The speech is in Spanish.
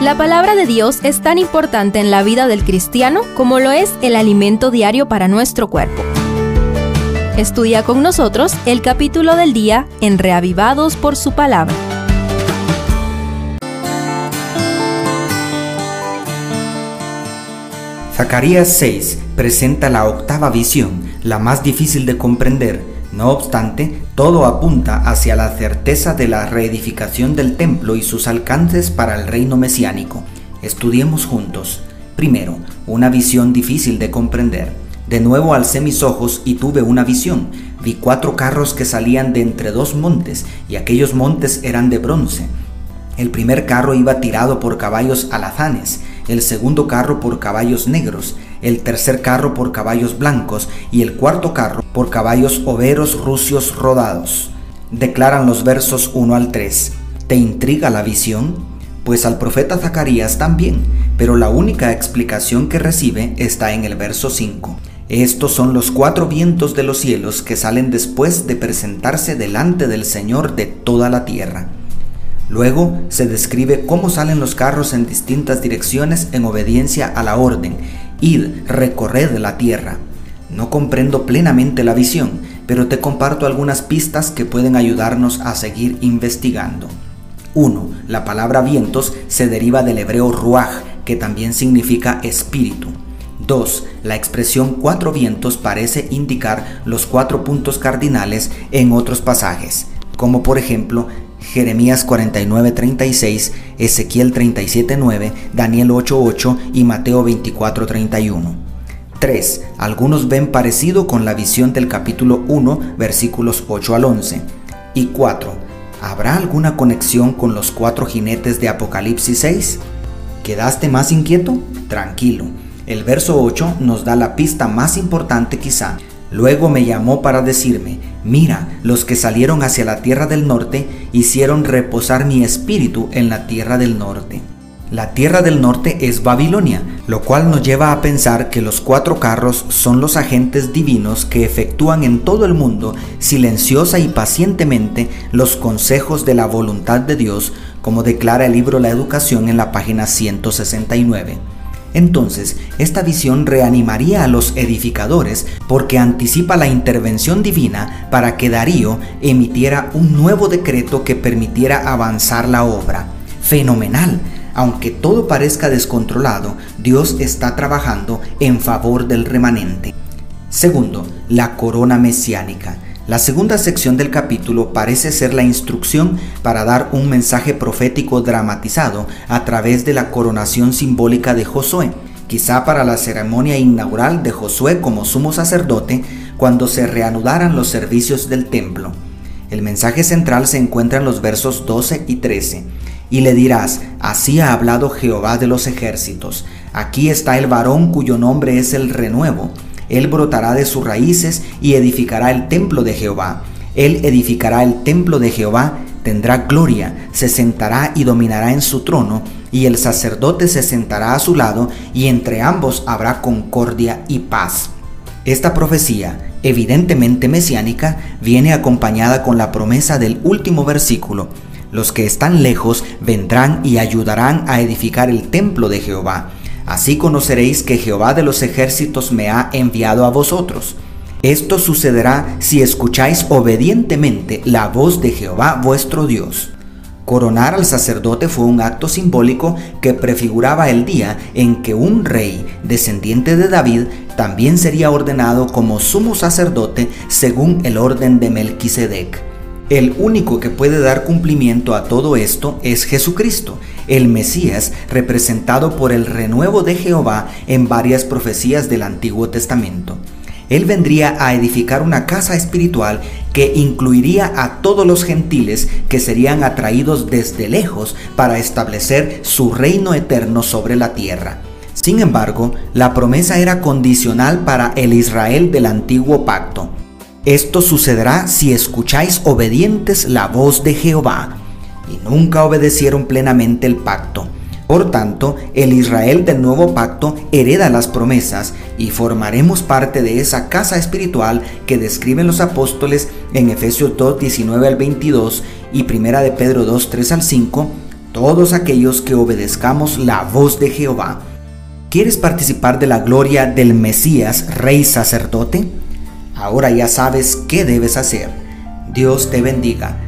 La palabra de Dios es tan importante en la vida del cristiano como lo es el alimento diario para nuestro cuerpo. Estudia con nosotros el capítulo del día en Reavivados por su palabra. Zacarías 6 presenta la octava visión, la más difícil de comprender. No obstante, todo apunta hacia la certeza de la reedificación del templo y sus alcances para el reino mesiánico. Estudiemos juntos. Primero, una visión difícil de comprender. De nuevo alcé mis ojos y tuve una visión. Vi cuatro carros que salían de entre dos montes, y aquellos montes eran de bronce. El primer carro iba tirado por caballos alazanes, el segundo carro por caballos negros, el tercer carro por caballos blancos y el cuarto carro por caballos overos rucios rodados. Declaran los versos 1 al 3. ¿Te intriga la visión? Pues al profeta Zacarías también, pero la única explicación que recibe está en el verso 5. Estos son los cuatro vientos de los cielos que salen después de presentarse delante del Señor de toda la tierra. Luego se describe cómo salen los carros en distintas direcciones en obediencia a la orden, id, recorred la tierra. No comprendo plenamente la visión, pero te comparto algunas pistas que pueden ayudarnos a seguir investigando. 1. La palabra vientos se deriva del hebreo ruach, que también significa espíritu. 2. La expresión cuatro vientos parece indicar los cuatro puntos cardinales en otros pasajes, como por ejemplo Jeremías 49:36, Ezequiel 37:9, Daniel 8:8 y Mateo 24:31. 3. Algunos ven parecido con la visión del capítulo 1, versículos 8 al 11. Y 4. ¿Habrá alguna conexión con los cuatro jinetes de Apocalipsis 6? ¿Quedaste más inquieto? Tranquilo. El verso 8 nos da la pista más importante quizá. Luego me llamó para decirme, Mira, los que salieron hacia la tierra del norte hicieron reposar mi espíritu en la tierra del norte. La tierra del norte es Babilonia, lo cual nos lleva a pensar que los cuatro carros son los agentes divinos que efectúan en todo el mundo silenciosa y pacientemente los consejos de la voluntad de Dios, como declara el libro La Educación en la página 169. Entonces, esta visión reanimaría a los edificadores porque anticipa la intervención divina para que Darío emitiera un nuevo decreto que permitiera avanzar la obra. Fenomenal. Aunque todo parezca descontrolado, Dios está trabajando en favor del remanente. Segundo, la corona mesiánica. La segunda sección del capítulo parece ser la instrucción para dar un mensaje profético dramatizado a través de la coronación simbólica de Josué, quizá para la ceremonia inaugural de Josué como sumo sacerdote cuando se reanudaran los servicios del templo. El mensaje central se encuentra en los versos 12 y 13. Y le dirás, así ha hablado Jehová de los ejércitos, aquí está el varón cuyo nombre es el renuevo él brotará de sus raíces y edificará el templo de Jehová. Él edificará el templo de Jehová, tendrá gloria, se sentará y dominará en su trono, y el sacerdote se sentará a su lado, y entre ambos habrá concordia y paz. Esta profecía, evidentemente mesiánica, viene acompañada con la promesa del último versículo. Los que están lejos vendrán y ayudarán a edificar el templo de Jehová Así conoceréis que Jehová de los ejércitos me ha enviado a vosotros. Esto sucederá si escucháis obedientemente la voz de Jehová vuestro Dios. Coronar al sacerdote fue un acto simbólico que prefiguraba el día en que un rey, descendiente de David, también sería ordenado como sumo sacerdote según el orden de Melquisedec. El único que puede dar cumplimiento a todo esto es Jesucristo, el Mesías representado por el renuevo de Jehová en varias profecías del Antiguo Testamento. Él vendría a edificar una casa espiritual que incluiría a todos los gentiles que serían atraídos desde lejos para establecer su reino eterno sobre la tierra. Sin embargo, la promesa era condicional para el Israel del antiguo pacto. Esto sucederá si escucháis obedientes la voz de Jehová. Y nunca obedecieron plenamente el pacto. Por tanto, el Israel del nuevo pacto hereda las promesas y formaremos parte de esa casa espiritual que describen los apóstoles en Efesios 2, 19 al 22 y 1 de Pedro 2, 3 al 5 todos aquellos que obedezcamos la voz de Jehová. ¿Quieres participar de la gloria del Mesías, Rey Sacerdote? Ahora ya sabes qué debes hacer. Dios te bendiga,